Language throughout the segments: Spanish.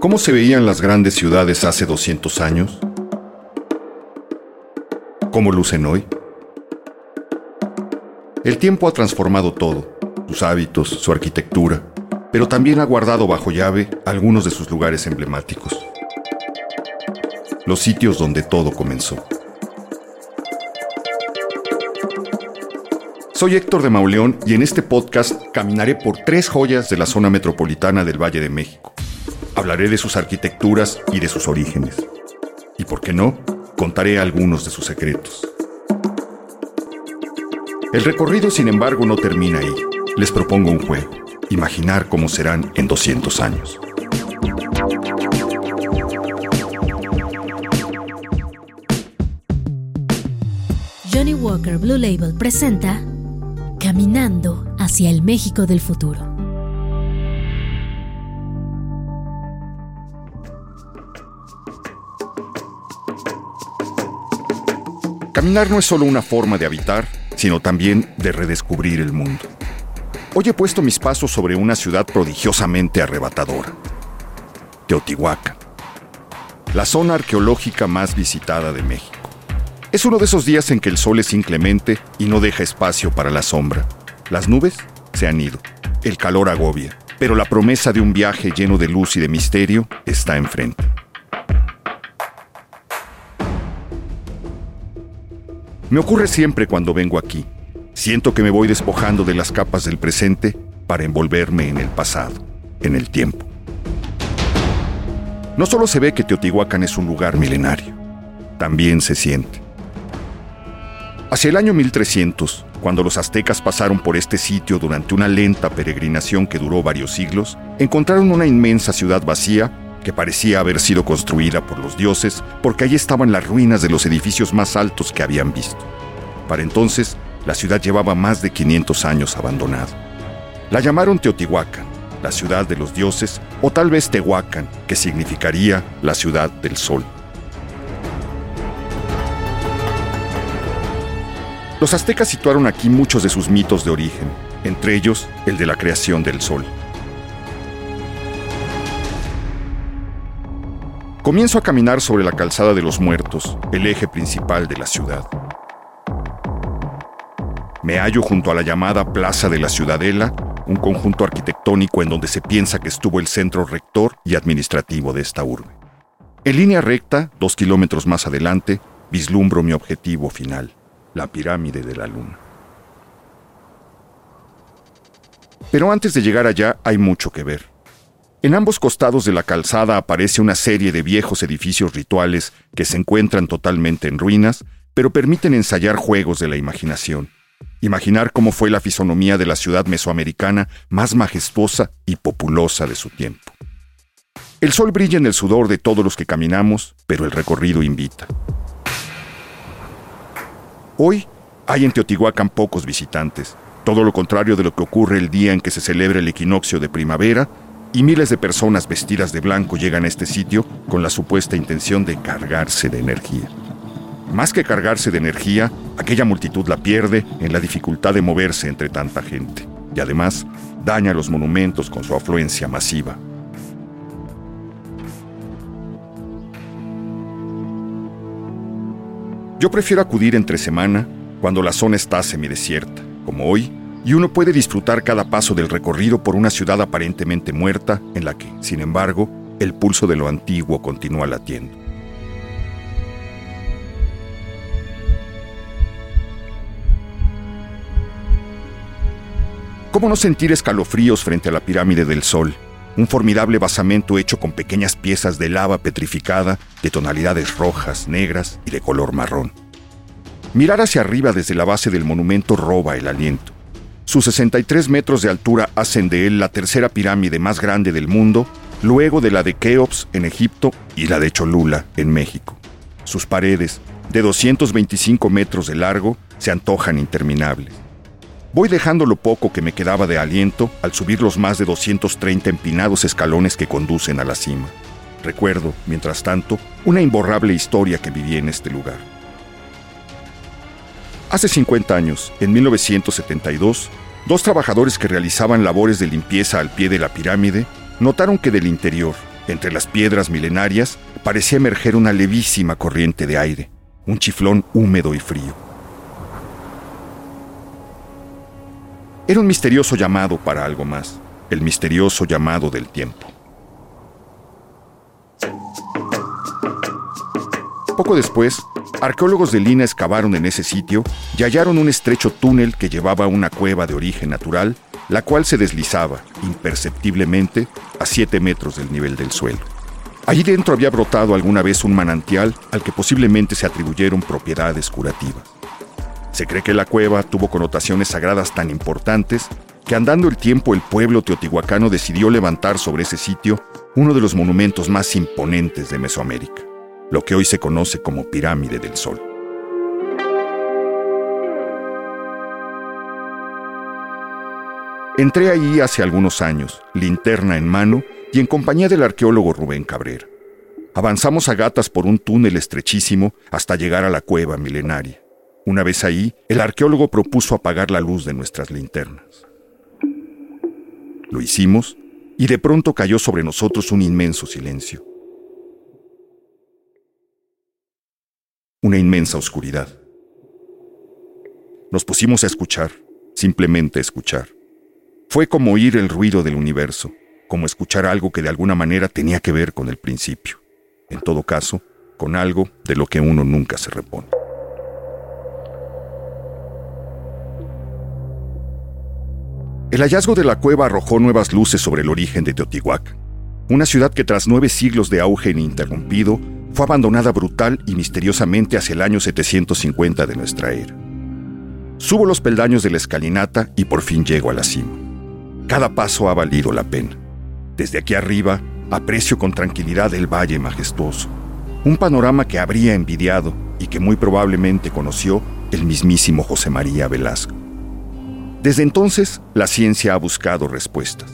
¿Cómo se veían las grandes ciudades hace 200 años? ¿Cómo lucen hoy? El tiempo ha transformado todo, sus hábitos, su arquitectura, pero también ha guardado bajo llave algunos de sus lugares emblemáticos. Los sitios donde todo comenzó. Soy Héctor de Mauleón y en este podcast caminaré por tres joyas de la zona metropolitana del Valle de México. Hablaré de sus arquitecturas y de sus orígenes. Y por qué no, contaré algunos de sus secretos. El recorrido, sin embargo, no termina ahí. Les propongo un juego. Imaginar cómo serán en 200 años. Johnny Walker Blue Label presenta Caminando hacia el México del futuro. Caminar no es solo una forma de habitar, sino también de redescubrir el mundo. Hoy he puesto mis pasos sobre una ciudad prodigiosamente arrebatadora, Teotihuacán, la zona arqueológica más visitada de México. Es uno de esos días en que el sol es inclemente y no deja espacio para la sombra. Las nubes se han ido, el calor agobia, pero la promesa de un viaje lleno de luz y de misterio está enfrente. Me ocurre siempre cuando vengo aquí. Siento que me voy despojando de las capas del presente para envolverme en el pasado, en el tiempo. No solo se ve que Teotihuacán es un lugar milenario, también se siente. Hacia el año 1300, cuando los aztecas pasaron por este sitio durante una lenta peregrinación que duró varios siglos, encontraron una inmensa ciudad vacía que parecía haber sido construida por los dioses porque allí estaban las ruinas de los edificios más altos que habían visto. Para entonces, la ciudad llevaba más de 500 años abandonada. La llamaron Teotihuacán, la ciudad de los dioses, o tal vez Tehuacán, que significaría la ciudad del sol. Los aztecas situaron aquí muchos de sus mitos de origen, entre ellos el de la creación del sol. Comienzo a caminar sobre la calzada de los muertos, el eje principal de la ciudad. Me hallo junto a la llamada Plaza de la Ciudadela, un conjunto arquitectónico en donde se piensa que estuvo el centro rector y administrativo de esta urbe. En línea recta, dos kilómetros más adelante, vislumbro mi objetivo final, la pirámide de la luna. Pero antes de llegar allá hay mucho que ver. En ambos costados de la calzada aparece una serie de viejos edificios rituales que se encuentran totalmente en ruinas, pero permiten ensayar juegos de la imaginación. Imaginar cómo fue la fisonomía de la ciudad mesoamericana más majestuosa y populosa de su tiempo. El sol brilla en el sudor de todos los que caminamos, pero el recorrido invita. Hoy hay en Teotihuacán pocos visitantes, todo lo contrario de lo que ocurre el día en que se celebra el equinoccio de primavera y miles de personas vestidas de blanco llegan a este sitio con la supuesta intención de cargarse de energía. Más que cargarse de energía, aquella multitud la pierde en la dificultad de moverse entre tanta gente y además daña los monumentos con su afluencia masiva. Yo prefiero acudir entre semana cuando la zona está semidesierta, como hoy, y uno puede disfrutar cada paso del recorrido por una ciudad aparentemente muerta en la que, sin embargo, el pulso de lo antiguo continúa latiendo. ¿Cómo no sentir escalofríos frente a la pirámide del Sol? Un formidable basamento hecho con pequeñas piezas de lava petrificada de tonalidades rojas, negras y de color marrón. Mirar hacia arriba desde la base del monumento roba el aliento. Sus 63 metros de altura hacen de él la tercera pirámide más grande del mundo, luego de la de Keops en Egipto y la de Cholula en México. Sus paredes, de 225 metros de largo, se antojan interminables. Voy dejando lo poco que me quedaba de aliento al subir los más de 230 empinados escalones que conducen a la cima. Recuerdo, mientras tanto, una imborrable historia que viví en este lugar. Hace 50 años, en 1972, dos trabajadores que realizaban labores de limpieza al pie de la pirámide notaron que del interior, Entre las piedras milenarias parecía emerger una levísima corriente de aire, un chiflón húmedo y frío. Era un misterioso llamado para algo más, el misterioso llamado del tiempo. Poco después, arqueólogos de Lina excavaron en ese sitio y hallaron un estrecho túnel que llevaba a una cueva de origen natural, la cual se deslizaba imperceptiblemente a 7 metros del nivel del suelo. Allí dentro había brotado alguna vez un manantial al que posiblemente se atribuyeron propiedades curativas. Se cree que la cueva tuvo connotaciones sagradas tan importantes que andando el tiempo el pueblo teotihuacano decidió levantar sobre ese sitio uno de los monumentos más imponentes de Mesoamérica lo que hoy se conoce como Pirámide del Sol. Entré ahí hace algunos años, linterna en mano y en compañía del arqueólogo Rubén Cabrera. Avanzamos a gatas por un túnel estrechísimo hasta llegar a la cueva milenaria. Una vez ahí, el arqueólogo propuso apagar la luz de nuestras linternas. Lo hicimos y de pronto cayó sobre nosotros un inmenso silencio. Una inmensa oscuridad. Nos pusimos a escuchar, simplemente escuchar. Fue como oír el ruido del universo, como escuchar algo que de alguna manera tenía que ver con el principio. En todo caso, con algo de lo que uno nunca se repone. El hallazgo de la cueva arrojó nuevas luces sobre el origen de Teotihuacán, una ciudad que tras nueve siglos de auge ininterrumpido fue abandonada brutal y misteriosamente hacia el año 750 de nuestra era. Subo los peldaños de la escalinata y por fin llego a la cima. Cada paso ha valido la pena. Desde aquí arriba aprecio con tranquilidad el valle majestuoso, un panorama que habría envidiado y que muy probablemente conoció el mismísimo José María Velasco. Desde entonces, la ciencia ha buscado respuestas.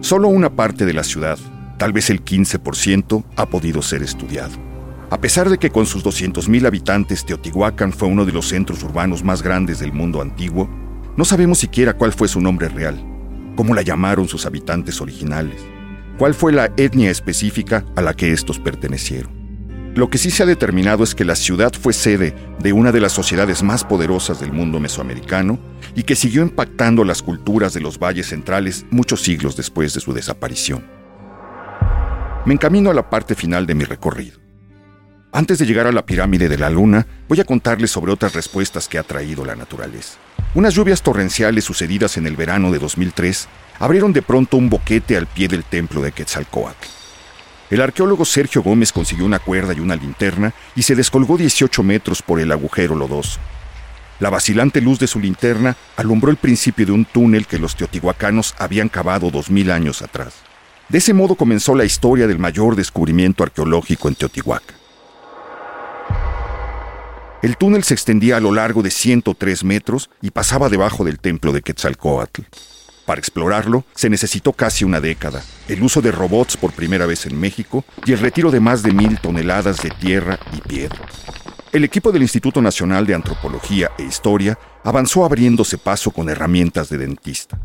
Solo una parte de la ciudad, tal vez el 15%, ha podido ser estudiado. A pesar de que con sus 200.000 habitantes Teotihuacán fue uno de los centros urbanos más grandes del mundo antiguo, no sabemos siquiera cuál fue su nombre real, cómo la llamaron sus habitantes originales, cuál fue la etnia específica a la que estos pertenecieron. Lo que sí se ha determinado es que la ciudad fue sede de una de las sociedades más poderosas del mundo mesoamericano y que siguió impactando las culturas de los valles centrales muchos siglos después de su desaparición. Me encamino a la parte final de mi recorrido. Antes de llegar a la pirámide de la luna, voy a contarles sobre otras respuestas que ha traído la naturaleza. Unas lluvias torrenciales sucedidas en el verano de 2003 abrieron de pronto un boquete al pie del templo de Quetzalcoatl. El arqueólogo Sergio Gómez consiguió una cuerda y una linterna y se descolgó 18 metros por el agujero lodoso. La vacilante luz de su linterna alumbró el principio de un túnel que los teotihuacanos habían cavado dos mil años atrás. De ese modo comenzó la historia del mayor descubrimiento arqueológico en Teotihuacán. El túnel se extendía a lo largo de 103 metros y pasaba debajo del templo de Quetzalcoatl. Para explorarlo se necesitó casi una década, el uso de robots por primera vez en México y el retiro de más de mil toneladas de tierra y piedra. El equipo del Instituto Nacional de Antropología e Historia avanzó abriéndose paso con herramientas de dentista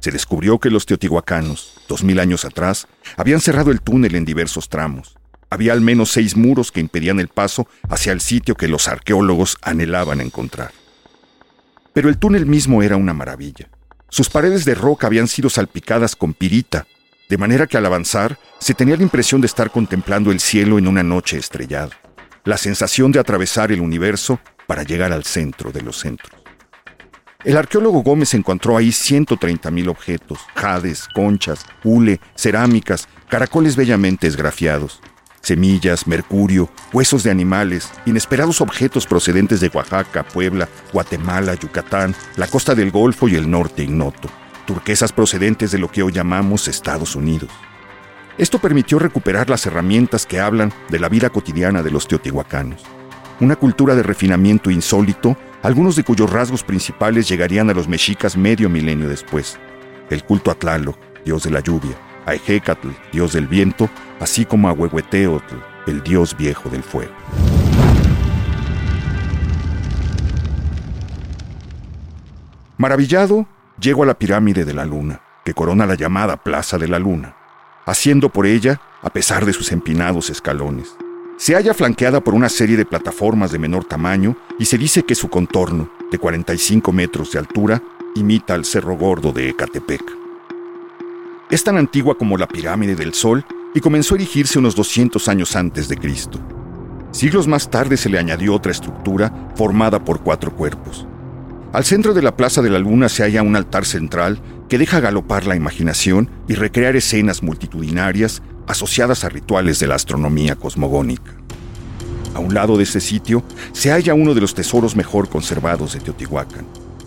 se descubrió que los teotihuacanos, dos mil años atrás, habían cerrado el túnel en diversos tramos. Había al menos seis muros que impedían el paso hacia el sitio que los arqueólogos anhelaban encontrar. Pero el túnel mismo era una maravilla. Sus paredes de roca habían sido salpicadas con pirita, de manera que al avanzar se tenía la impresión de estar contemplando el cielo en una noche estrellada, la sensación de atravesar el universo para llegar al centro de los centros. El arqueólogo Gómez encontró ahí 130.000 objetos, jades, conchas, hule, cerámicas, caracoles bellamente esgrafiados, semillas, mercurio, huesos de animales, inesperados objetos procedentes de Oaxaca, Puebla, Guatemala, Yucatán, la costa del Golfo y el norte ignoto, turquesas procedentes de lo que hoy llamamos Estados Unidos. Esto permitió recuperar las herramientas que hablan de la vida cotidiana de los teotihuacanos, una cultura de refinamiento insólito algunos de cuyos rasgos principales llegarían a los mexicas medio milenio después. El culto a Tlaloc, dios de la lluvia, a Ejecatl, dios del viento, así como a Huehueteotl, el dios viejo del fuego. Maravillado, llego a la pirámide de la luna, que corona la llamada Plaza de la Luna, haciendo por ella a pesar de sus empinados escalones. Se halla flanqueada por una serie de plataformas de menor tamaño y se dice que su contorno, de 45 metros de altura, imita al Cerro Gordo de Ecatepec. Es tan antigua como la pirámide del Sol y comenzó a erigirse unos 200 años antes de Cristo. Siglos más tarde se le añadió otra estructura formada por cuatro cuerpos. Al centro de la Plaza de la Luna se halla un altar central que deja galopar la imaginación y recrear escenas multitudinarias asociadas a rituales de la astronomía cosmogónica. A un lado de ese sitio se halla uno de los tesoros mejor conservados de Teotihuacán,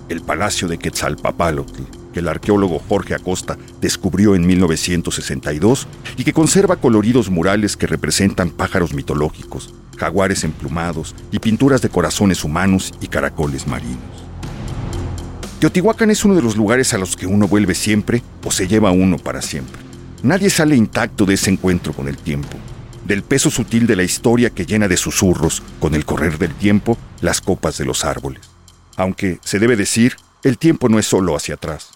el Palacio de Quetzalpapalotl, que el arqueólogo Jorge Acosta descubrió en 1962 y que conserva coloridos murales que representan pájaros mitológicos, jaguares emplumados y pinturas de corazones humanos y caracoles marinos. Teotihuacán es uno de los lugares a los que uno vuelve siempre o se lleva uno para siempre. Nadie sale intacto de ese encuentro con el tiempo, del peso sutil de la historia que llena de susurros, con el correr del tiempo, las copas de los árboles. Aunque, se debe decir, el tiempo no es solo hacia atrás.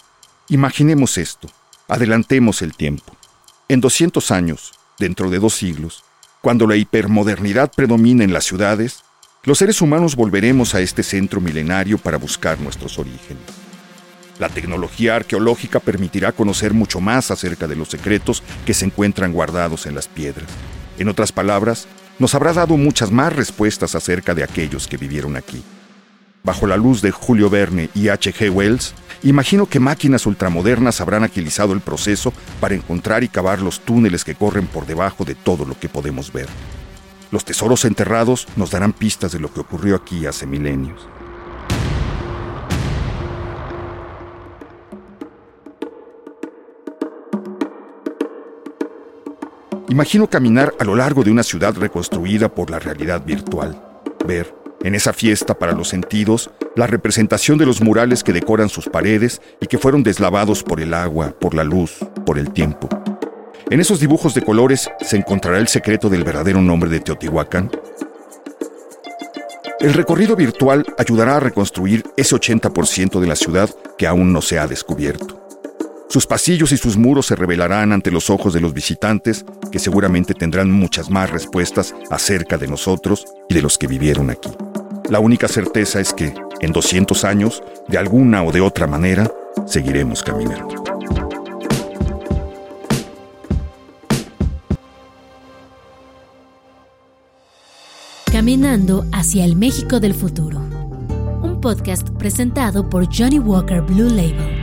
Imaginemos esto, adelantemos el tiempo. En 200 años, dentro de dos siglos, cuando la hipermodernidad predomina en las ciudades, los seres humanos volveremos a este centro milenario para buscar nuestros orígenes. La tecnología arqueológica permitirá conocer mucho más acerca de los secretos que se encuentran guardados en las piedras. En otras palabras, nos habrá dado muchas más respuestas acerca de aquellos que vivieron aquí. Bajo la luz de Julio Verne y H.G. Wells, imagino que máquinas ultramodernas habrán agilizado el proceso para encontrar y cavar los túneles que corren por debajo de todo lo que podemos ver. Los tesoros enterrados nos darán pistas de lo que ocurrió aquí hace milenios. Imagino caminar a lo largo de una ciudad reconstruida por la realidad virtual, ver, en esa fiesta para los sentidos, la representación de los murales que decoran sus paredes y que fueron deslavados por el agua, por la luz, por el tiempo. En esos dibujos de colores se encontrará el secreto del verdadero nombre de Teotihuacán. El recorrido virtual ayudará a reconstruir ese 80% de la ciudad que aún no se ha descubierto. Sus pasillos y sus muros se revelarán ante los ojos de los visitantes, que seguramente tendrán muchas más respuestas acerca de nosotros y de los que vivieron aquí. La única certeza es que, en 200 años, de alguna o de otra manera, seguiremos caminando. Caminando hacia el México del futuro. Un podcast presentado por Johnny Walker Blue Label.